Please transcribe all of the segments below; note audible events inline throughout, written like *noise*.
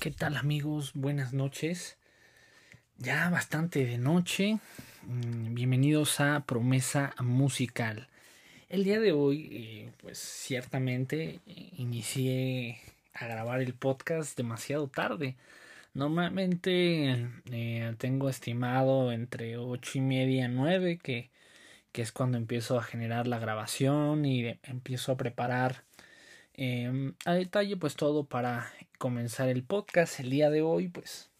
¿Qué tal amigos? Buenas noches. Ya bastante de noche. Mm, bienvenidos a Promesa Musical. El día de hoy, eh, pues ciertamente eh, inicié a grabar el podcast demasiado tarde. Normalmente eh, tengo estimado entre ocho y media nueve, que, que es cuando empiezo a generar la grabación y empiezo a preparar Em, a detalle pues todo para comenzar el podcast el día de hoy pues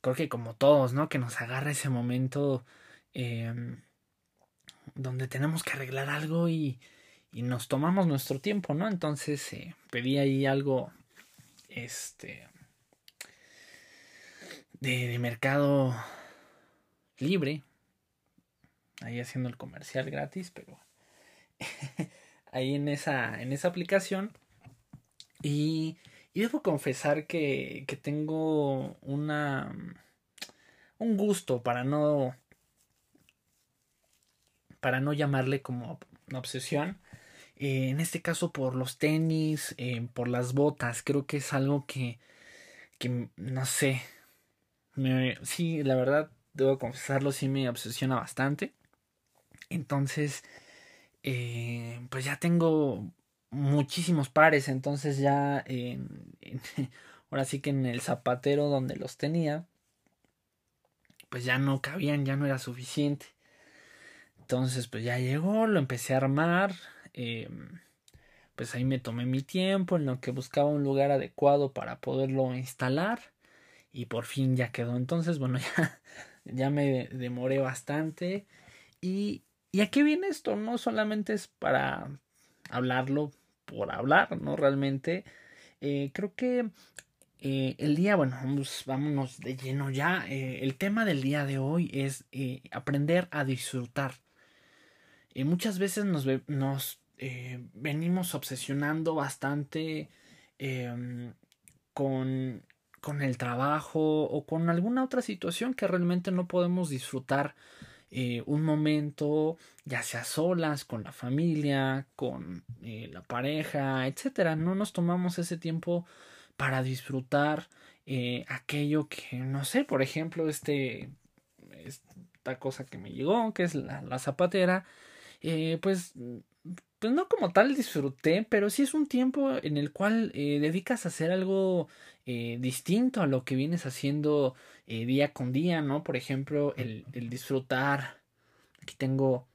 creo que como todos no que nos agarra ese momento em, donde tenemos que arreglar algo y, nos tomamos nuestro tiempo no entonces eh, pedí ahí algo este de, de mercado libre. Ahí haciendo el comercial gratis pero *laughs* ahí en esa, en esa aplicación. Y, y debo confesar que, que tengo una un gusto para no para no llamarle como una obsesión eh, en este caso por los tenis eh, por las botas. Creo que es algo que que no sé sí la verdad debo confesarlo sí me obsesiona bastante. Entonces eh, pues ya tengo muchísimos pares, entonces ya en, *laughs* ahora sí que en el zapatero donde los tenía, pues ya no cabían, ya no era suficiente. Entonces pues ya llegó, lo empecé a armar, eh, pues ahí me tomé mi tiempo en lo que buscaba un lugar adecuado para poderlo instalar y por fin ya quedó. Entonces bueno, *laughs* ya, ya me demoré bastante y ¿Y a qué viene esto? No solamente es para hablarlo por hablar, ¿no? Realmente eh, creo que eh, el día, bueno, vamos, vámonos de lleno ya. Eh, el tema del día de hoy es aprender a disfrutar. muchas veces nos, nos venimos obsesionando bastante em, con, con el trabajo o con alguna otra situación que realmente no podemos disfrutar eh, un momento, ya sea solas, con la familia, con eh, la pareja, etcétera. No nos tomamos ese tiempo para disfrutar eh, aquello que, no sé, por ejemplo, este, esta cosa que me llegó, que es la, la zapatera, pues pues no como tal disfruté, pero sí es un tiempo en el cual dedicas a hacer algo distinto a lo que vienes haciendo eh, día con día, ¿no? Por ejemplo, el, disfrutar. Aquí tengo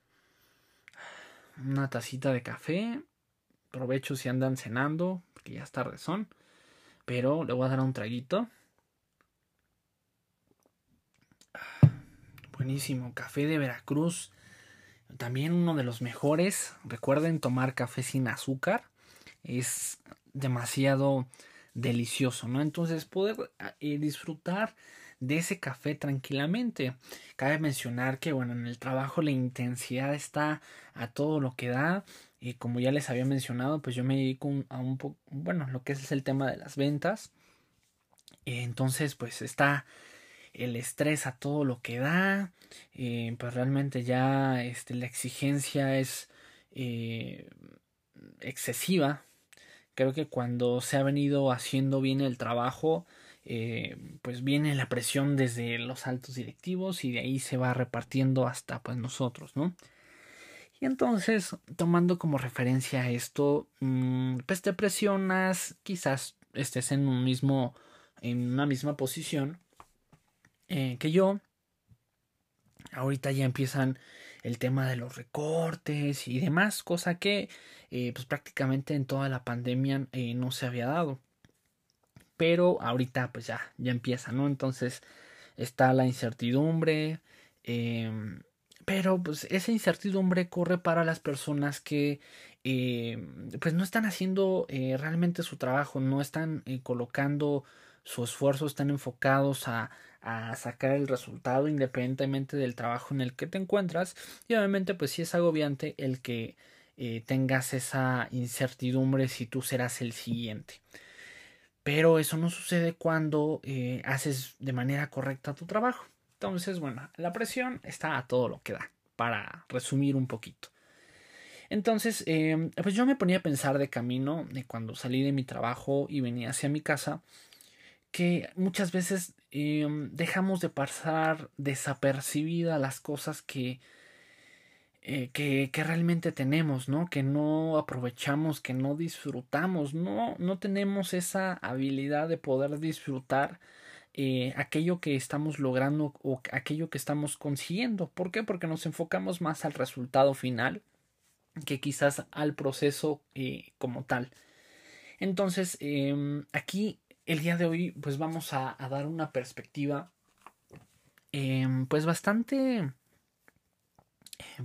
una tacita de café. Provecho si andan cenando, porque ya es tarde son. Pero le voy a dar un traguito. Buenísimo, café de Veracruz. También uno de los mejores. Recuerden tomar café sin azúcar. Es demasiado delicioso, ¿no? Entonces poder eh, disfrutar de ese café tranquilamente. Cabe mencionar que, bueno, en el trabajo la intensidad está a todo lo que da. Y como ya les había mencionado, pues yo me dedico a un poco, bueno, lo que es el tema de las ventas. Entonces, pues está el estrés a todo lo que da. Eh, pues realmente ya este, la exigencia es eh, excesiva. Creo que cuando se ha venido haciendo bien el trabajo, eh, pues viene la presión desde los altos directivos y de ahí se va repartiendo hasta pues nosotros, ¿no? Y entonces, tomando como referencia esto, mm, pues te presionas, quizás estés en un mismo, en una misma posición eh, que yo. Ahorita ya empiezan el tema de los recortes y demás, cosa que eh, pues prácticamente en toda la pandemia no se había dado pero ahorita pues ya, ya empieza, ¿no? Entonces está la incertidumbre, em, pero pues esa incertidumbre corre para las personas que em, pues no están haciendo eh, realmente su trabajo, no están eh, colocando su esfuerzo, están enfocados a, a sacar el resultado independientemente del trabajo en el que te encuentras y obviamente pues sí es agobiante el que eh, tengas esa incertidumbre si tú serás el siguiente. Pero eso no sucede cuando eh, haces de manera correcta tu trabajo. Entonces, bueno, la presión está a todo lo que da, para resumir un poquito. Entonces, em, pues yo me ponía a pensar de camino, de cuando salí de mi trabajo y venía hacia mi casa, que muchas veces em, dejamos de pasar desapercibida las cosas que, eh, que, que, realmente tenemos, ¿no? Que no aprovechamos, que no disfrutamos, no, no tenemos esa habilidad de poder disfrutar eh, aquello que estamos logrando o aquello que estamos consiguiendo. ¿Por qué? Porque nos enfocamos más al resultado final que quizás al proceso eh, como tal. Entonces, em, aquí el día de hoy, pues vamos a, dar una perspectiva, em, pues bastante,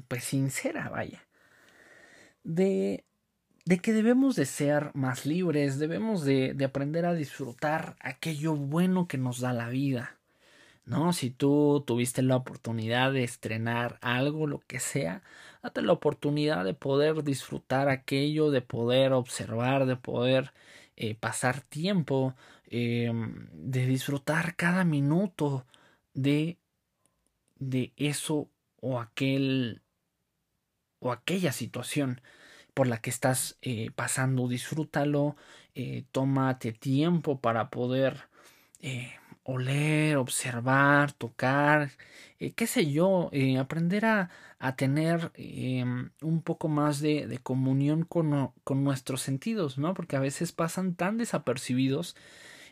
pues sincera, vaya, de, de que debemos de ser más libres, debemos de, de aprender a disfrutar aquello bueno que nos da la vida. ¿no? Si tú tuviste la oportunidad de estrenar algo, lo que sea, date la oportunidad de poder disfrutar aquello, de poder observar, de poder eh, pasar tiempo, em, de disfrutar cada minuto de, de eso o aquel o aquella situación por la que estás eh, pasando, disfrútalo, eh, tómate tiempo para poder oler, observar, tocar, eh, qué sé yo, eh, aprender a, a tener em, un poco más de, de comunión con, con, nuestros sentidos, ¿no? Porque a veces pasan tan desapercibidos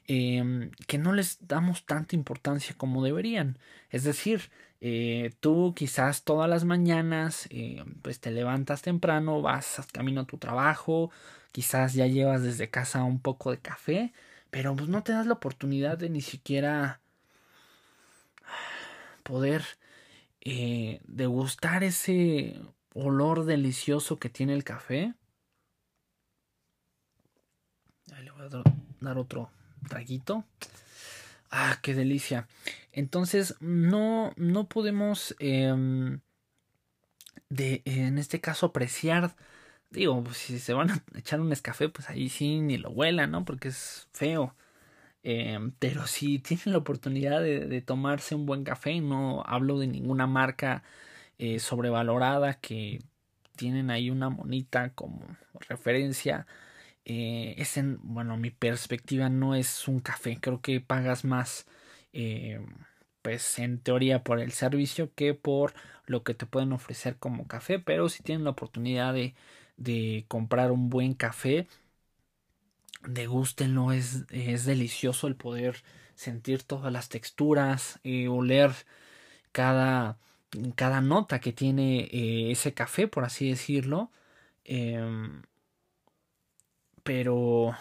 em, que no les damos tanta importancia como deberían. Es decir, eh, tú quizás todas las mañanas pues te levantas temprano, vas camino a tu trabajo, quizás ya llevas desde casa un poco de café, pero pues no te das la oportunidad de ni siquiera poder eh, degustar ese olor delicioso que tiene el café. Ahí le voy a dar otro traguito. Ah, qué delicia. Entonces, no, no podemos, em, de, en este caso, apreciar Digo, pues, si se van a *laughs* echar un escafé, pues ahí sí ni lo huelan, ¿no? Porque es feo. Em, pero si tienen la oportunidad de, tomarse un buen café, no hablo de ninguna marca eh, sobrevalorada que tienen ahí una monita como referencia. Eh, es en, bueno, mi perspectiva no es un café, creo que pagas más, eh, pues en teoría por el servicio que por lo que te pueden ofrecer como café, pero si tienen la oportunidad de de comprar un buen café. Degústenlo, es, es delicioso el poder sentir todas las texturas, y oler cada, cada nota que tiene eh, ese café, por así decirlo. Em, pero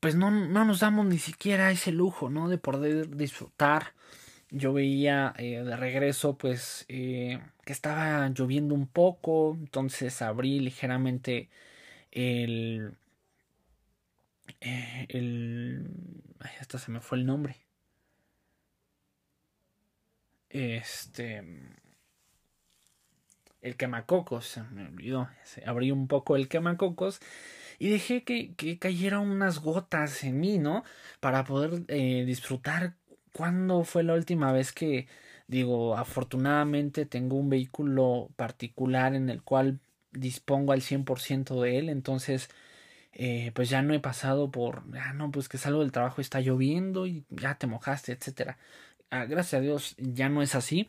pues no, no, nos damos ni siquiera ese lujo, ¿no? De poder disfrutar yo veía eh, de regreso pues eh, que estaba lloviendo un poco, entonces abrí ligeramente el... Eh, el... Ay, hasta se me fue el nombre. Este... El quemacocos, se me olvidó. Abrí un poco el quemacocos y dejé que, que cayeran unas gotas en mí, ¿no? Para poder disfrutar ¿Cuándo fue la última vez que, digo, afortunadamente tengo un vehículo particular en el cual dispongo al 100% de él, entonces, eh, pues ya no he pasado por, ah, no, pues que salgo del trabajo, está lloviendo y ya te mojaste, etcétera. Ah, gracias a Dios ya no es así.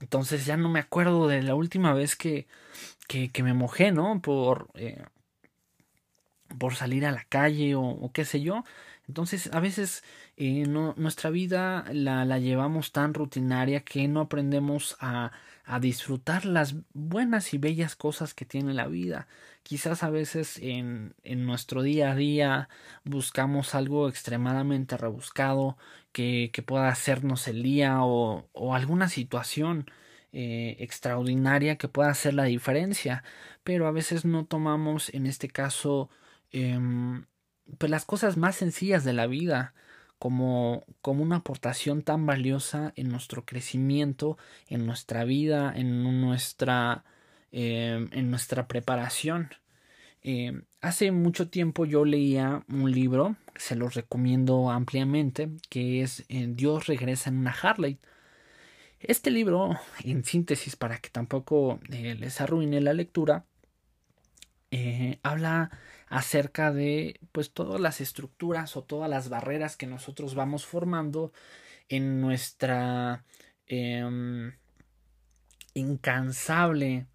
Entonces ya no me acuerdo de la última vez que, que, me mojé, ¿no? Por, eh, por salir a la calle o, o qué sé yo. Entonces, a veces eh, no, nuestra vida la, la, llevamos tan rutinaria que no aprendemos a, a, disfrutar las buenas y bellas cosas que tiene la vida. Quizás a veces en, en nuestro día a día buscamos algo extremadamente rebuscado que, que pueda hacernos el día o, o alguna situación eh, extraordinaria que pueda hacer la diferencia, pero a veces no tomamos en este caso eh, pues las cosas más sencillas de la vida como, como una aportación tan valiosa en nuestro crecimiento, en nuestra vida, en nuestra, eh, en nuestra preparación. Eh, hace mucho tiempo yo leía un libro, se los recomiendo ampliamente, que es eh, Dios regresa en una Harley. Este libro, en síntesis, para que tampoco les arruine la lectura, habla acerca de pues todas las estructuras o todas las barreras que nosotros vamos formando en nuestra em, incansable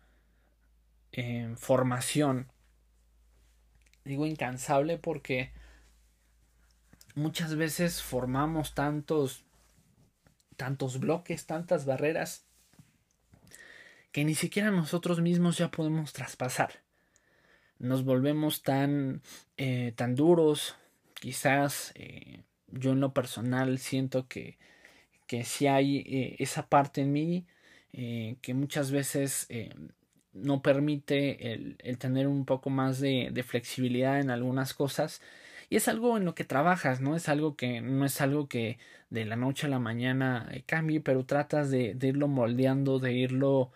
em, formación. Digo incansable porque muchas veces formamos tantos tantos bloques, tantas barreras que ni siquiera nosotros mismos ya podemos traspasar. Nos volvemos tan, eh, tan duros, quizás eh, yo en lo personal siento que, que si hay eh, esa parte en mí que muchas veces no permite el, el, tener un poco más de, de flexibilidad en algunas cosas y es algo en lo que trabajas, ¿no? Es algo que no es algo que de la noche a la mañana cambie, pero tratas de, de, irlo moldeando, de irlo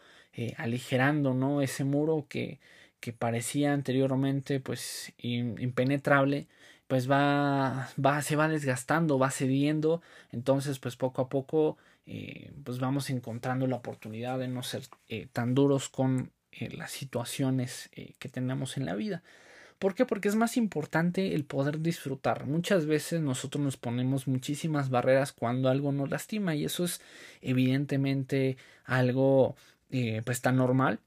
aligerando, ¿no? Ese muro que, que parecía anteriormente pues impenetrable, pues va, va, se va desgastando, va cediendo, entonces pues poco a poco eh, pues vamos encontrando la oportunidad de no ser eh, tan duros con eh, las situaciones que tenemos en la vida. ¿Por qué? Porque es más importante el poder disfrutar. Muchas veces nosotros nos ponemos muchísimas barreras cuando algo nos lastima y eso es evidentemente algo pues tan normal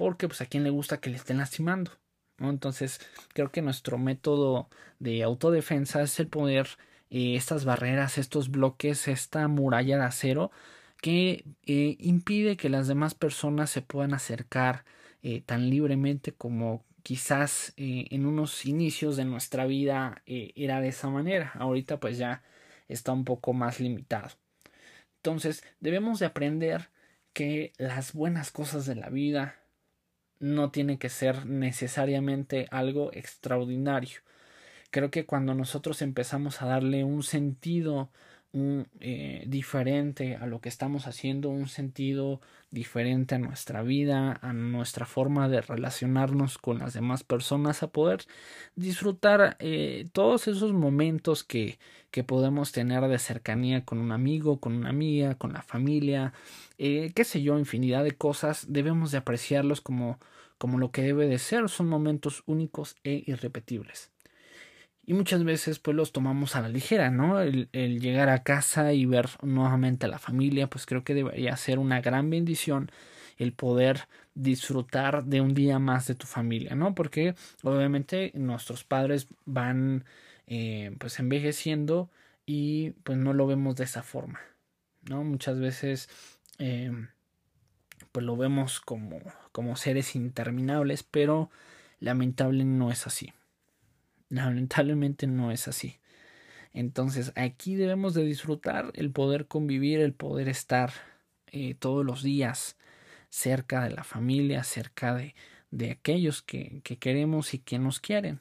porque pues a quien le gusta que le estén lastimando. Entonces creo que nuestro método de autodefensa es el poder eh, estas barreras, estos bloques, esta muralla de acero que eh, impide que las demás personas se puedan acercar eh, tan libremente como quizás en unos inicios de nuestra vida era de esa manera. Ahorita pues ya está un poco más limitado. Entonces debemos de aprender que las buenas cosas de la vida no tienen que ser necesariamente algo extraordinario. Creo que cuando nosotros empezamos a darle un sentido eh, diferente a lo que estamos haciendo, un sentido diferente a nuestra vida, a nuestra forma de relacionarnos con las demás personas, a poder disfrutar eh, todos esos momentos que, que podemos tener de cercanía con un amigo, con una amiga, con la familia, eh, qué sé yo, infinidad de cosas, debemos de apreciarlos como, como lo que debe de ser, son momentos únicos e irrepetibles y muchas veces pues los tomamos a la ligera, ¿no? El, llegar a casa y ver nuevamente a la familia, pues creo que debería ser una gran bendición el poder disfrutar de un día más de tu familia, ¿no? Porque obviamente nuestros padres van eh, pues envejeciendo y pues no lo vemos de esa forma, ¿no? Muchas veces eh, pues lo vemos como, como seres interminables, pero lamentable no es así. Lamentablemente no es así. Entonces aquí debemos de disfrutar el poder convivir, el poder estar eh, todos los días cerca de la familia, cerca de, de aquellos que, que, queremos y que nos quieren,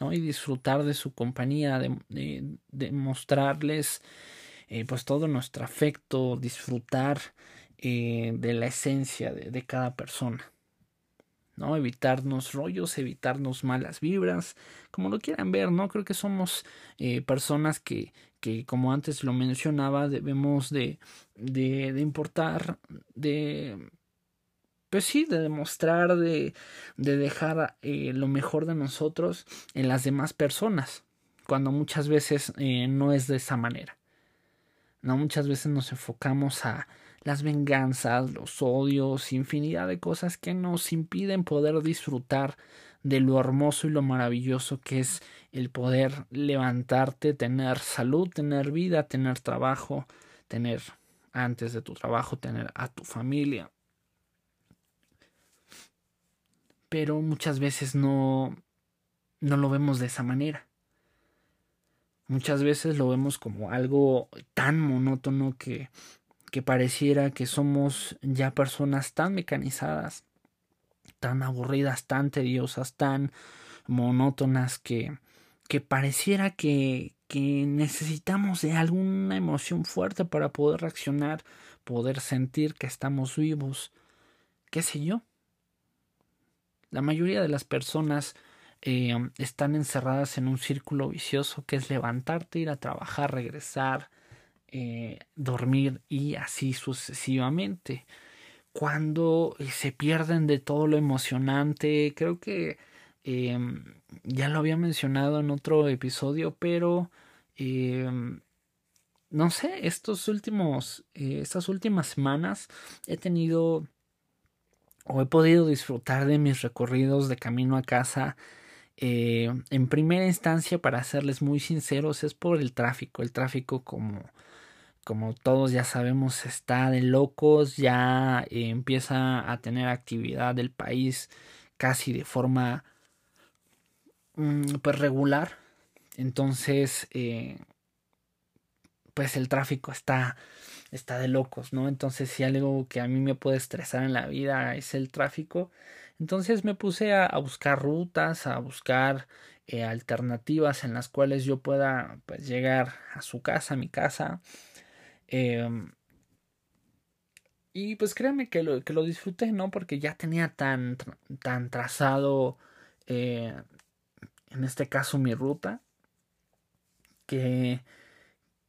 ¿no? Y disfrutar de su compañía, de, de mostrarles eh, pues todo nuestro afecto, disfrutar eh, de la esencia de, cada persona. ¿no? Evitarnos rollos, evitarnos malas vibras, como lo quieran ver, ¿no? Creo que somos eh, personas que, que, como antes lo mencionaba, debemos de, de, de importar, de, pues sí, de demostrar, de, de dejar lo mejor de nosotros en las demás personas, cuando muchas veces no es de esa manera. No, muchas veces nos enfocamos a, las venganzas, los odios, infinidad de cosas que nos impiden poder disfrutar de lo hermoso y lo maravilloso que es el poder levantarte, tener salud, tener vida, tener trabajo, tener antes de tu trabajo, tener a tu familia. Pero muchas veces no no lo vemos de esa manera. Muchas veces lo vemos como algo tan monótono que que pareciera que somos ya personas tan mecanizadas, tan aburridas, tan tediosas, tan monótonas que, que pareciera que, que necesitamos de alguna emoción fuerte para poder reaccionar, poder sentir que estamos vivos, qué sé yo. La mayoría de las personas eh, están encerradas en un círculo vicioso que es levantarte, ir a trabajar, regresar, eh, dormir y así sucesivamente. Cuando se pierden de todo lo emocionante, creo que ya lo había mencionado en otro episodio, pero no sé, estos últimos, eh, estas últimas semanas he tenido o he podido disfrutar de mis recorridos de camino a casa. Eh, en primera instancia, para serles muy sinceros, es por el tráfico. El tráfico, como, como todos ya sabemos, está de locos, ya eh, empieza a tener actividad del país casi de forma mm, pues regular. Entonces, eh, pues el tráfico está está de locos, ¿no? Entonces si algo que a mí me puede estresar en la vida es el tráfico, entonces me puse a, buscar rutas, a buscar eh, alternativas en las cuales yo pueda pues, llegar a su casa, a mi casa. Em, y pues créanme que lo, que lo disfruté, ¿no? Porque ya tenía tan, tan trazado, eh, en este caso, mi ruta, que,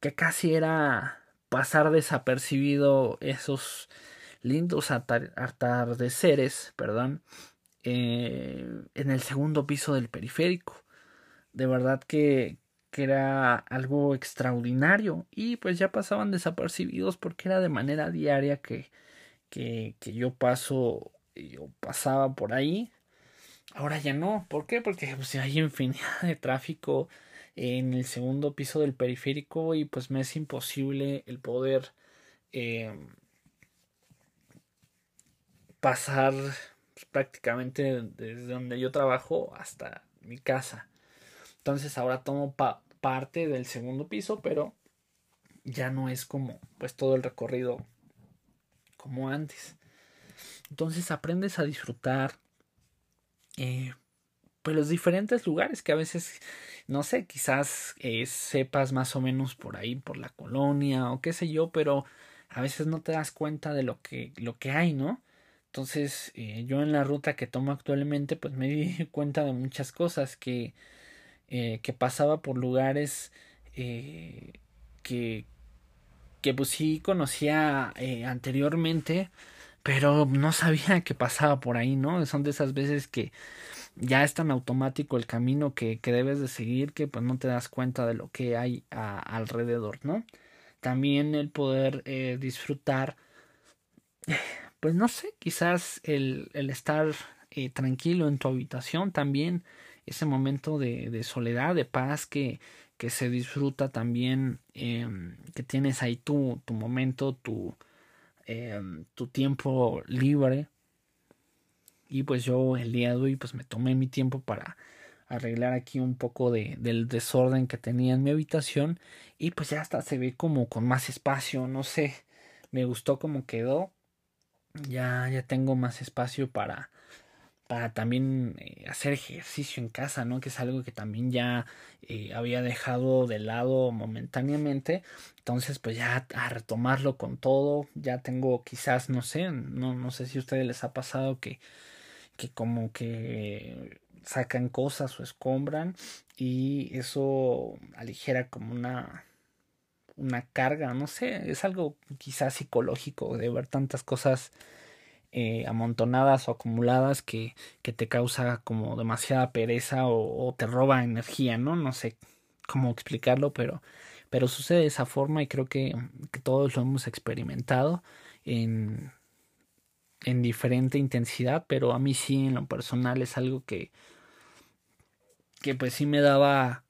que casi era pasar desapercibido esos lindos atardeceres, perdón, eh, en el segundo piso del periférico. De verdad que, que era algo extraordinario y pues ya pasaban desapercibidos porque era de manera diaria que, que, que yo paso, yo pasaba por ahí. Ahora ya no. ¿Por qué? Porque pues, hay infinidad de tráfico en el segundo piso del periférico y pues me es imposible el poder eh, pasar pues, prácticamente desde donde yo trabajo hasta mi casa. Entonces ahora tomo parte del segundo piso, pero ya no es como pues todo el recorrido como antes. Entonces aprendes a disfrutar eh, pues los diferentes lugares que a veces no sé, quizás eh, sepas más o menos por ahí, por la colonia o qué sé yo, pero a veces no te das cuenta de lo que, lo que hay, ¿no? Entonces, eh, yo en la ruta que tomo actualmente, pues me di *laughs* cuenta de muchas cosas que, eh, que pasaba por lugares que, que pues sí conocía anteriormente, pero no sabía que pasaba por ahí, ¿no? Son de esas veces que ya es tan automático el camino que, que debes de seguir que pues no te das cuenta de lo que hay alrededor, ¿no? También el poder eh, disfrutar, pues no sé, quizás el, el estar eh, tranquilo en tu habitación también, ese momento de, de soledad, de paz que, que se disfruta también, em, que tienes ahí tu, tu momento, tu, em, tu tiempo libre. Y pues yo el día de hoy pues me tomé mi tiempo para arreglar aquí un poco de, del desorden que tenía en mi habitación. Y pues ya hasta se ve como con más espacio, no sé, me gustó como quedó, ya, ya tengo más espacio para, para también eh, hacer ejercicio en casa, ¿no? Que es algo que también ya eh, había dejado de lado momentáneamente. Entonces, pues ya a retomarlo con todo, ya tengo quizás, no sé, no, no sé si a ustedes les ha pasado que que como que sacan cosas o escombran y eso aligera como una una carga, no sé, es algo quizás psicológico de ver tantas cosas eh, amontonadas o acumuladas que, que, te causa como demasiada pereza o, te roba energía, ¿no? No sé cómo explicarlo, pero, pero sucede de esa forma y creo que, que todos lo hemos experimentado en, en diferente intensidad, pero a mí sí en lo personal es algo que que pues sí me daba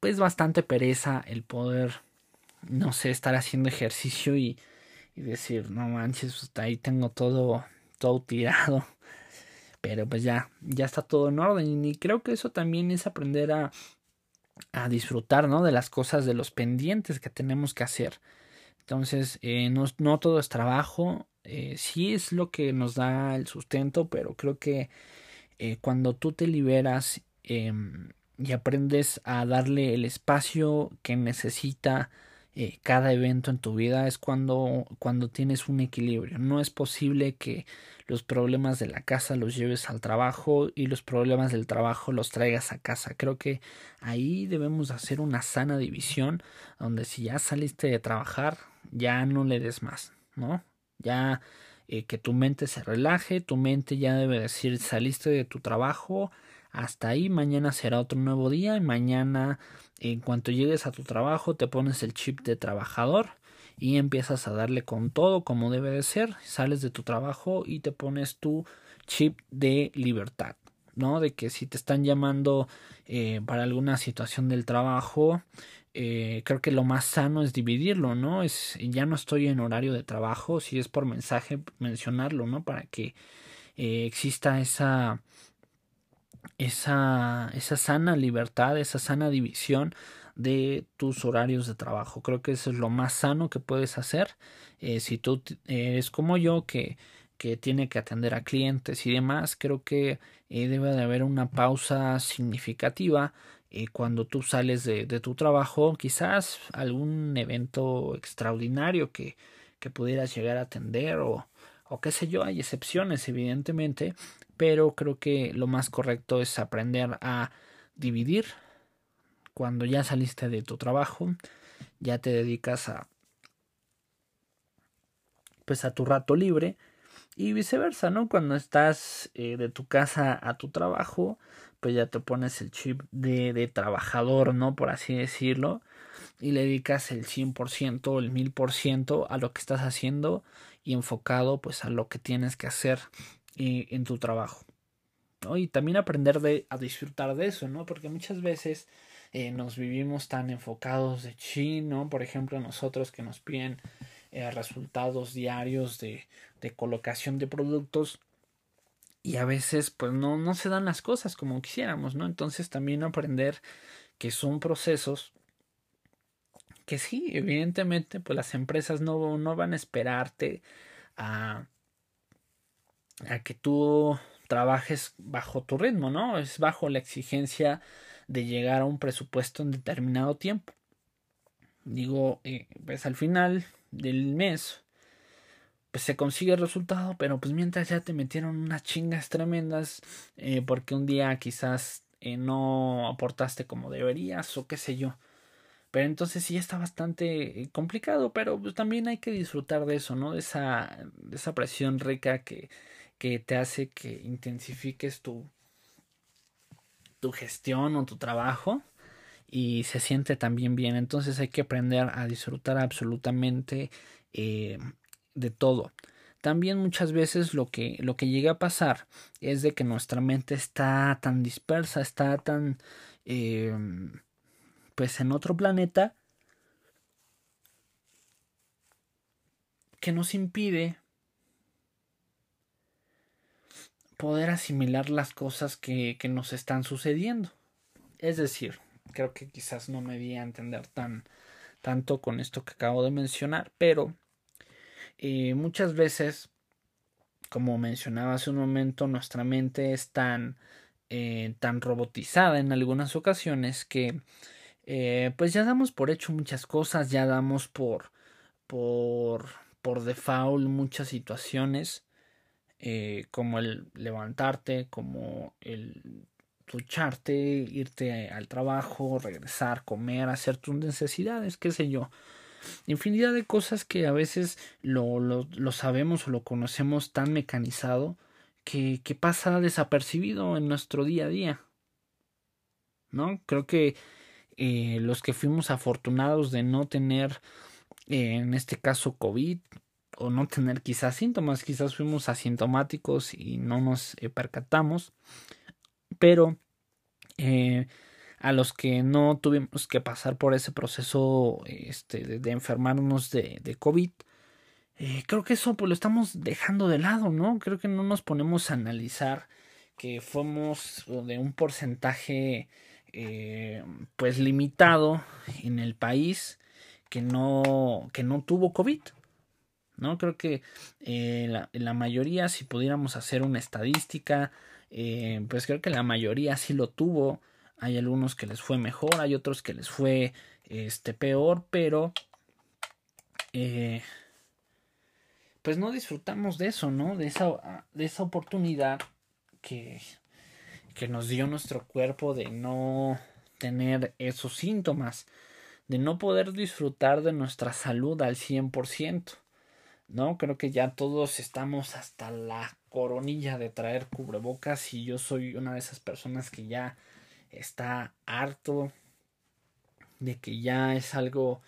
pues bastante pereza el poder no sé estar haciendo ejercicio y, decir no manches pues, ahí tengo todo todo tirado pero pues ya ya está todo en orden. Y creo que eso también es aprender a a disfrutar no de las cosas de los pendientes que tenemos que hacer. Entonces, eh, no, no, todo es trabajo, eh, sí es lo que nos da el sustento, pero creo que eh, cuando tú te liberas em, y aprendes a darle el espacio que necesita eh, cada evento en tu vida es cuando, cuando tienes un equilibrio. No es posible que los problemas de la casa los lleves al trabajo y los problemas del trabajo los traigas a casa. Creo que ahí debemos hacer una sana división donde si ya saliste de trabajar ya no le des más, ¿no? Ya eh, que tu mente se relaje, tu mente ya debe decir saliste de tu trabajo, hasta ahí, mañana será otro nuevo día y mañana en cuanto llegues a tu trabajo te pones el chip de trabajador y empiezas a darle con todo como debe de ser, sales de tu trabajo y te pones tu chip de libertad, ¿no? De que si te están llamando eh, para alguna situación del trabajo, eh, creo que lo más sano es dividirlo, ¿no? Es ya no estoy en horario de trabajo, si es por mensaje mencionarlo, ¿no? Para que eh, exista esa esa esa sana libertad, esa sana división de tus horarios de trabajo. Creo que eso es lo más sano que puedes hacer. Eh, si tú eres como yo que que tiene que atender a clientes y demás, creo que debe de haber una pausa significativa eh, cuando tú sales de, de, tu trabajo, quizás algún evento extraordinario que, que pudieras llegar a atender o, o qué sé yo, hay excepciones evidentemente, pero creo que lo más correcto es aprender a dividir cuando ya saliste de tu trabajo, ya te dedicas a pues a tu rato libre y viceversa, ¿no? Cuando estás eh, de tu casa a tu trabajo, pues ya te pones el chip de, de trabajador, ¿no? Por así decirlo, y le dedicas el 100%, el 1000% a lo que estás haciendo y enfocado pues a lo que tienes que hacer eh, en tu trabajo. Y también aprender de, a disfrutar de eso, ¿no? Porque muchas veces eh, nos vivimos tan enfocados de chi, ¿no? Por ejemplo, nosotros que nos piden eh, resultados diarios de, de colocación de productos y a veces pues no, no se dan las cosas como quisiéramos, ¿no? Entonces también aprender que son procesos que sí, evidentemente pues las empresas no, no van a esperarte a, a que tú trabajes bajo tu ritmo, ¿no? Es bajo la exigencia de llegar a un presupuesto en determinado tiempo. Digo, eh, pues al final del mes pues se consigue el resultado, pero pues mientras ya te metieron unas chingas tremendas, eh, porque un día quizás eh, no aportaste como deberías o qué sé yo. Pero entonces sí está bastante complicado, pero pues también hay que disfrutar de eso, ¿no? De esa, de esa presión rica que, que te hace que intensifiques tu, tu gestión o tu trabajo y se siente también bien. Entonces hay que aprender a disfrutar absolutamente eh, de todo. También muchas veces lo que, lo que llega a pasar es de que nuestra mente está tan dispersa, está tan eh, pues en otro planeta que nos impide poder asimilar las cosas que, que nos están sucediendo. Es decir, creo que quizás no me di a entender tan tanto con esto que acabo de mencionar, pero eh, muchas veces, como mencionaba hace un momento, nuestra mente es tan, eh, tan robotizada en algunas ocasiones que eh, pues ya damos por hecho muchas cosas, ya damos por, por, por default muchas situaciones, como el levantarte, como el ducharte, irte al trabajo, regresar, comer, hacer tus necesidades, qué sé yo infinidad de cosas que a veces lo, lo, lo sabemos o lo conocemos tan mecanizado que, que, pasa desapercibido en nuestro día a día. ¿No? Creo que eh, los que fuimos afortunados de no tener, eh, en este caso, COVID, o no tener quizás síntomas, quizás fuimos asintomáticos y no nos eh, percatamos, pero eh, a los que no tuvimos que pasar por ese proceso este, de, enfermarnos de, de COVID. Eh, creo que eso pues lo estamos dejando de lado, ¿no? Creo que no nos ponemos a analizar que fuimos de un porcentaje pues limitado en el país que no, que no tuvo COVID. ¿No? Creo que eh, la, mayoría, si pudiéramos hacer una estadística, eh, pues creo que la mayoría sí lo tuvo. Hay algunos que les fue mejor, hay otros que les fue este peor, pero eh, pues no disfrutamos de eso, ¿no? De esa, de esa oportunidad que, que nos dio nuestro cuerpo de no tener esos síntomas, de no poder disfrutar de nuestra salud al 100%, ¿no? Creo que ya todos estamos hasta la coronilla de traer cubrebocas y yo soy una de esas personas que ya está harto de que ya es algo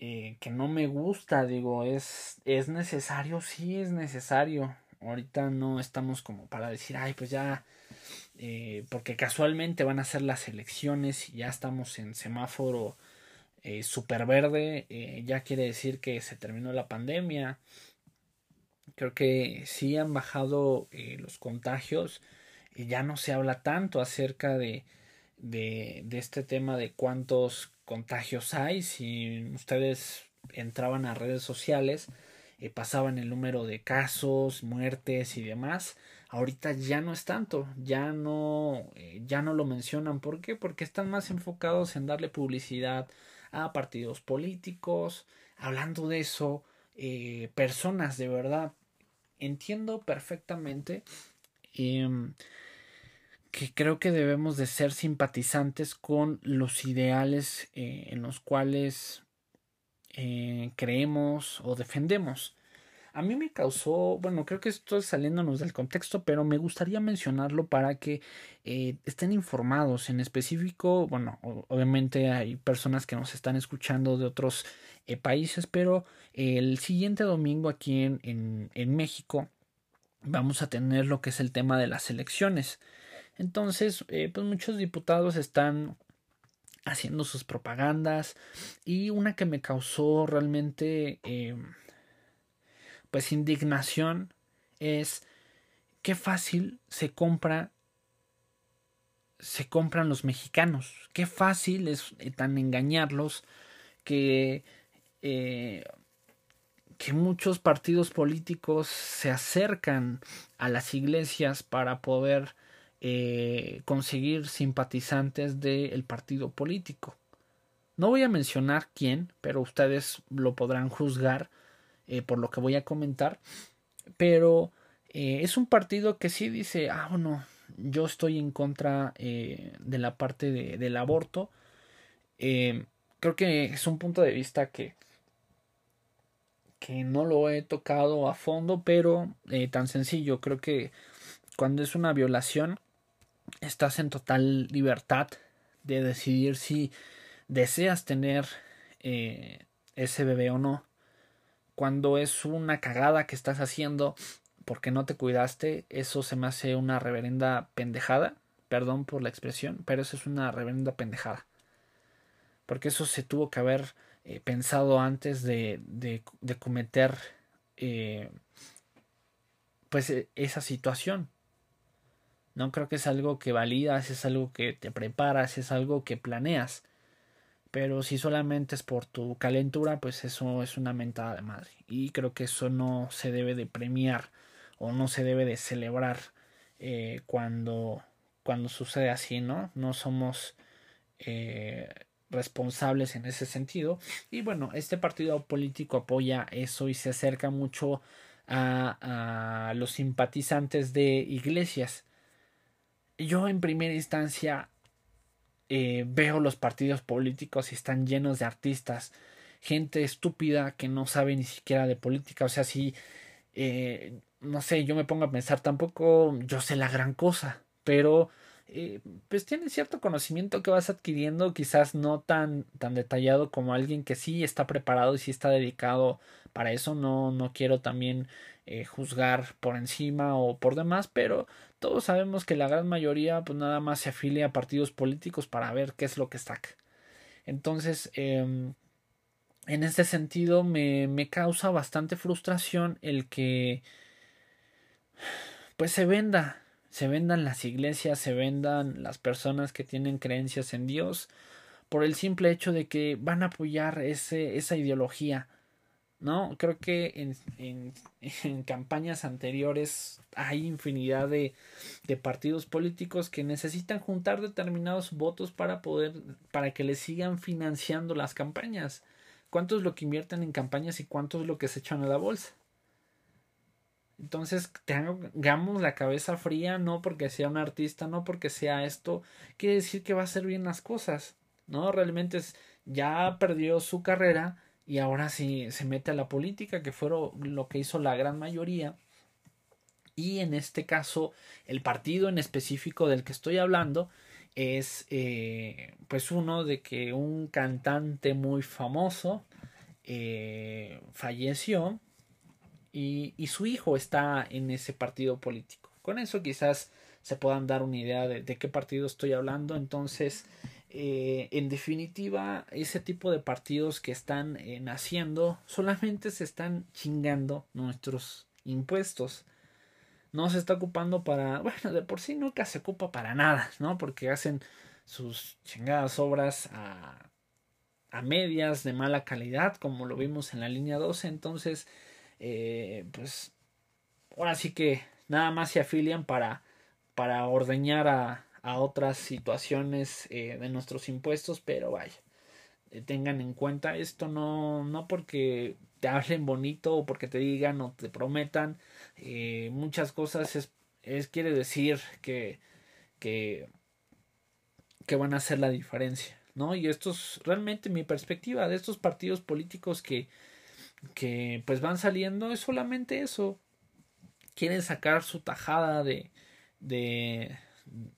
eh, que no me gusta, digo, es, es necesario, sí es necesario. Ahorita no estamos como para decir, ay, pues ya, eh, porque casualmente van a ser las elecciones y ya estamos en semáforo eh, super verde, eh, ya quiere decir que se terminó la pandemia. Creo que sí han bajado eh, los contagios. y ya no se habla tanto acerca de, de, de este tema de cuántos contagios hay. Si ustedes entraban a redes sociales, pasaban el número de casos, muertes y demás. Ahorita ya no es tanto, ya no, ya no lo mencionan. ¿Por qué? Porque están más enfocados en darle publicidad a partidos políticos, hablando de eso, eh, personas de verdad. Entiendo perfectamente em, que creo que debemos de ser simpatizantes con los ideales eh, en los cuales eh, creemos o defendemos a mí me causó, bueno, creo que estoy saliéndonos del contexto, pero me gustaría mencionarlo para que eh, estén informados. En específico, bueno, obviamente hay personas que nos están escuchando de otros eh, países, pero el siguiente domingo aquí en, en, México vamos a tener lo que es el tema de las elecciones. Entonces, eh, pues muchos diputados están haciendo sus propagandas y una que me causó realmente pues indignación es qué fácil se compra se compran los mexicanos qué fácil es eh, tan engañarlos que eh, que muchos partidos políticos se acercan a las iglesias para poder eh, conseguir simpatizantes del partido político. No voy a mencionar quién, pero ustedes lo podrán juzgar eh, por lo que voy a comentar, pero eh, es un partido que sí dice, ah, bueno, yo estoy en contra eh, de la parte de, del aborto. creo que es un punto de vista que, que no lo he tocado a fondo, pero tan sencillo, creo que cuando es una violación, estás en total libertad de decidir si deseas tener ese bebé o no cuando es una cagada que estás haciendo porque no te cuidaste, eso se me hace una reverenda pendejada. Perdón por la expresión, pero eso es una reverenda pendejada. Porque eso se tuvo que haber eh, pensado antes de, de, cometer eh, pues e, esa situación. No creo que es algo que validas, es algo que te preparas, es algo que planeas. Pero si solamente es por tu calentura, pues eso es una mentada de madre. Y creo que eso no se debe de premiar o no se debe de celebrar eh, cuando, cuando sucede así, ¿no? No somos eh, responsables en ese sentido. Y bueno, este partido político apoya eso y se acerca mucho a, a los simpatizantes de iglesias. Yo en primera instancia eh, veo los partidos políticos y están llenos de artistas, gente estúpida que no sabe ni siquiera de política, o sea, si, eh, no sé, yo me pongo a pensar, tampoco yo sé la gran cosa, pero eh, pues tienes cierto conocimiento que vas adquiriendo, quizás no tan, tan detallado como alguien que sí está preparado y sí está dedicado para eso, no, no quiero también eh, juzgar por encima o por demás, pero todos sabemos que la gran mayoría pues nada más se afilia a partidos políticos para ver qué es lo que saca. Entonces, em, en este sentido me, me causa bastante frustración el que pues se venda, se vendan las iglesias, se vendan las personas que tienen creencias en Dios por el simple hecho de que van a apoyar ese, esa ideología ¿no? Creo que en, en, *laughs* en, campañas anteriores hay infinidad de, de, partidos políticos que necesitan juntar determinados votos para poder, para que les sigan financiando las campañas. ¿Cuánto es lo que invierten en campañas y cuánto es lo que se echan a la bolsa? Entonces, tengamos la cabeza fría, no porque sea un artista, no porque sea esto, quiere decir que va a hacer bien las cosas, ¿no? Realmente es, ya perdió su carrera, y ahora sí se mete a la política, que fue lo que hizo la gran mayoría. Y en este caso, el partido en específico del que estoy hablando es eh, pues uno de que un cantante muy famoso eh, falleció y, y, su hijo está en ese partido político. Con eso quizás se puedan dar una idea de, de qué partido estoy hablando. Entonces, eh, en definitiva, ese tipo de partidos que están eh, naciendo solamente se están chingando nuestros impuestos. No se está ocupando para, bueno, de por sí nunca se ocupa para nada, ¿no? Porque hacen sus chingadas obras a, a medias de mala calidad, como lo vimos en la línea 12. Entonces, eh, pues, ahora sí que nada más se afilian para, para ordeñar a, a otras situaciones eh, de nuestros impuestos, pero vaya, eh, tengan en cuenta esto no, no porque te hablen bonito o porque te digan o te prometan eh, muchas cosas es, quiere decir que, que, que van a hacer la diferencia, ¿no? Y esto es realmente mi perspectiva de estos partidos políticos que, que pues van saliendo es solamente eso. Quieren sacar su tajada de, de,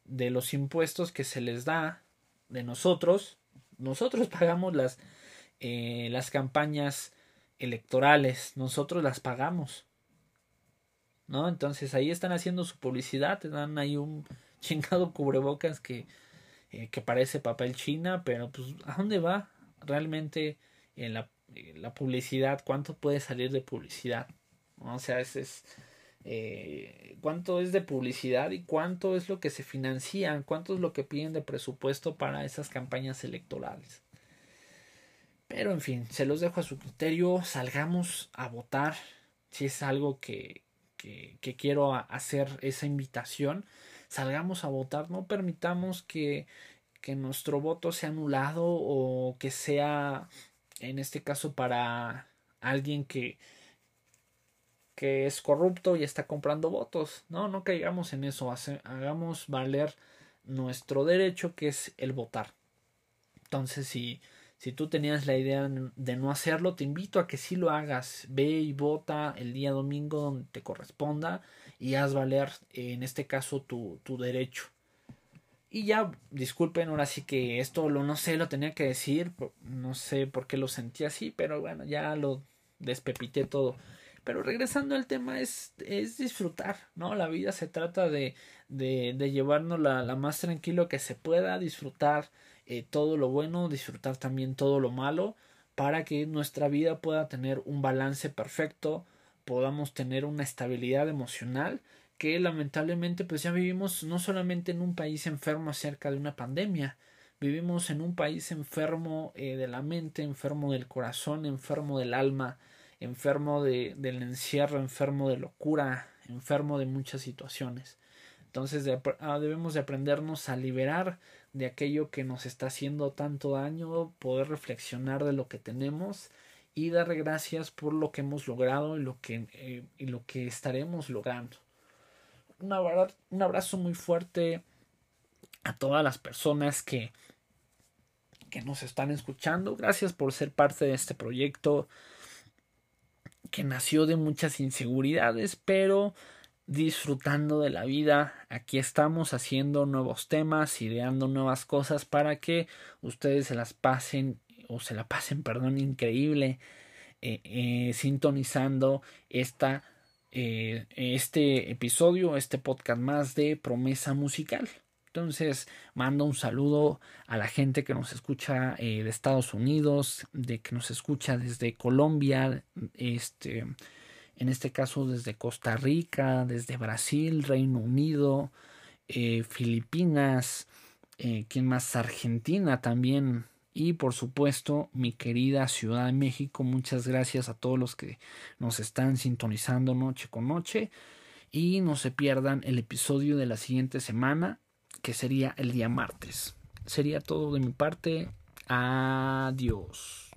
de los impuestos que se les da de nosotros. Nosotros pagamos las, eh, las campañas electorales, nosotros las pagamos. ¿No? Entonces ahí están haciendo su publicidad, te dan ahí un *laughs* chingado cubrebocas que, eh, que parece papel china, pero pues ¿a dónde va realmente en la, la publicidad? ¿Cuánto puede salir de publicidad? O sea, ese es eh, cuánto es de publicidad y cuánto es lo que se financian, cuánto es lo que piden de presupuesto para esas campañas electorales. Pero en fin, se los dejo a su criterio, salgamos a votar, si es algo que, que, que quiero hacer esa invitación, salgamos a votar, no permitamos que, que nuestro voto sea anulado o que sea, en este caso, para alguien que, que es corrupto y está comprando votos. No, no caigamos en eso. hagamos valer nuestro derecho que es el votar. Entonces, si, si tú tenías la idea de no hacerlo, te invito a que sí lo hagas. Ve y vota el día domingo donde te corresponda y haz valer, en este caso, tu, tu derecho. Y ya, disculpen, ahora sí que esto lo no sé, lo tenía que decir, no sé por qué lo sentí así, pero bueno, ya lo despepité todo. Pero regresando al tema es, es disfrutar, ¿no? La vida se trata de, de, llevarnos la, la, más tranquilo que se pueda, disfrutar eh, todo lo bueno, disfrutar también todo lo malo, para que nuestra vida pueda tener un balance perfecto, podamos tener una estabilidad emocional que lamentablemente pues ya vivimos no solamente en un país enfermo acerca de una pandemia, vivimos en un país enfermo eh, de la mente, enfermo del corazón, enfermo del alma, enfermo de, del encierro, enfermo de locura, enfermo de muchas situaciones. Entonces ah, debemos de aprendernos a liberar de aquello que nos está haciendo tanto daño, poder reflexionar de lo que tenemos y dar gracias por lo que hemos logrado y lo que, eh, y lo que estaremos logrando. Un abrazo, un abrazo muy fuerte a todas las personas que, que nos están escuchando. Gracias por ser parte de este proyecto que nació de muchas inseguridades, pero disfrutando de la vida. Aquí estamos haciendo nuevos temas, ideando nuevas cosas para que ustedes se las pasen o se la pasen, perdón, increíble, eh, eh, sintonizando esta, eh, este episodio, este podcast más de promesa musical. Entonces, mando un saludo a la gente que nos escucha eh, de Estados Unidos, de que nos escucha desde Colombia, este, en este caso desde Costa Rica, desde Brasil, Reino Unido, eh, Filipinas, eh, ¿quién más? Argentina también. Y por supuesto, mi querida Ciudad de México, muchas gracias a todos los que nos están sintonizando noche con noche. Y no se pierdan el episodio de la siguiente semana que sería el día martes. Sería todo de mi parte. Adiós.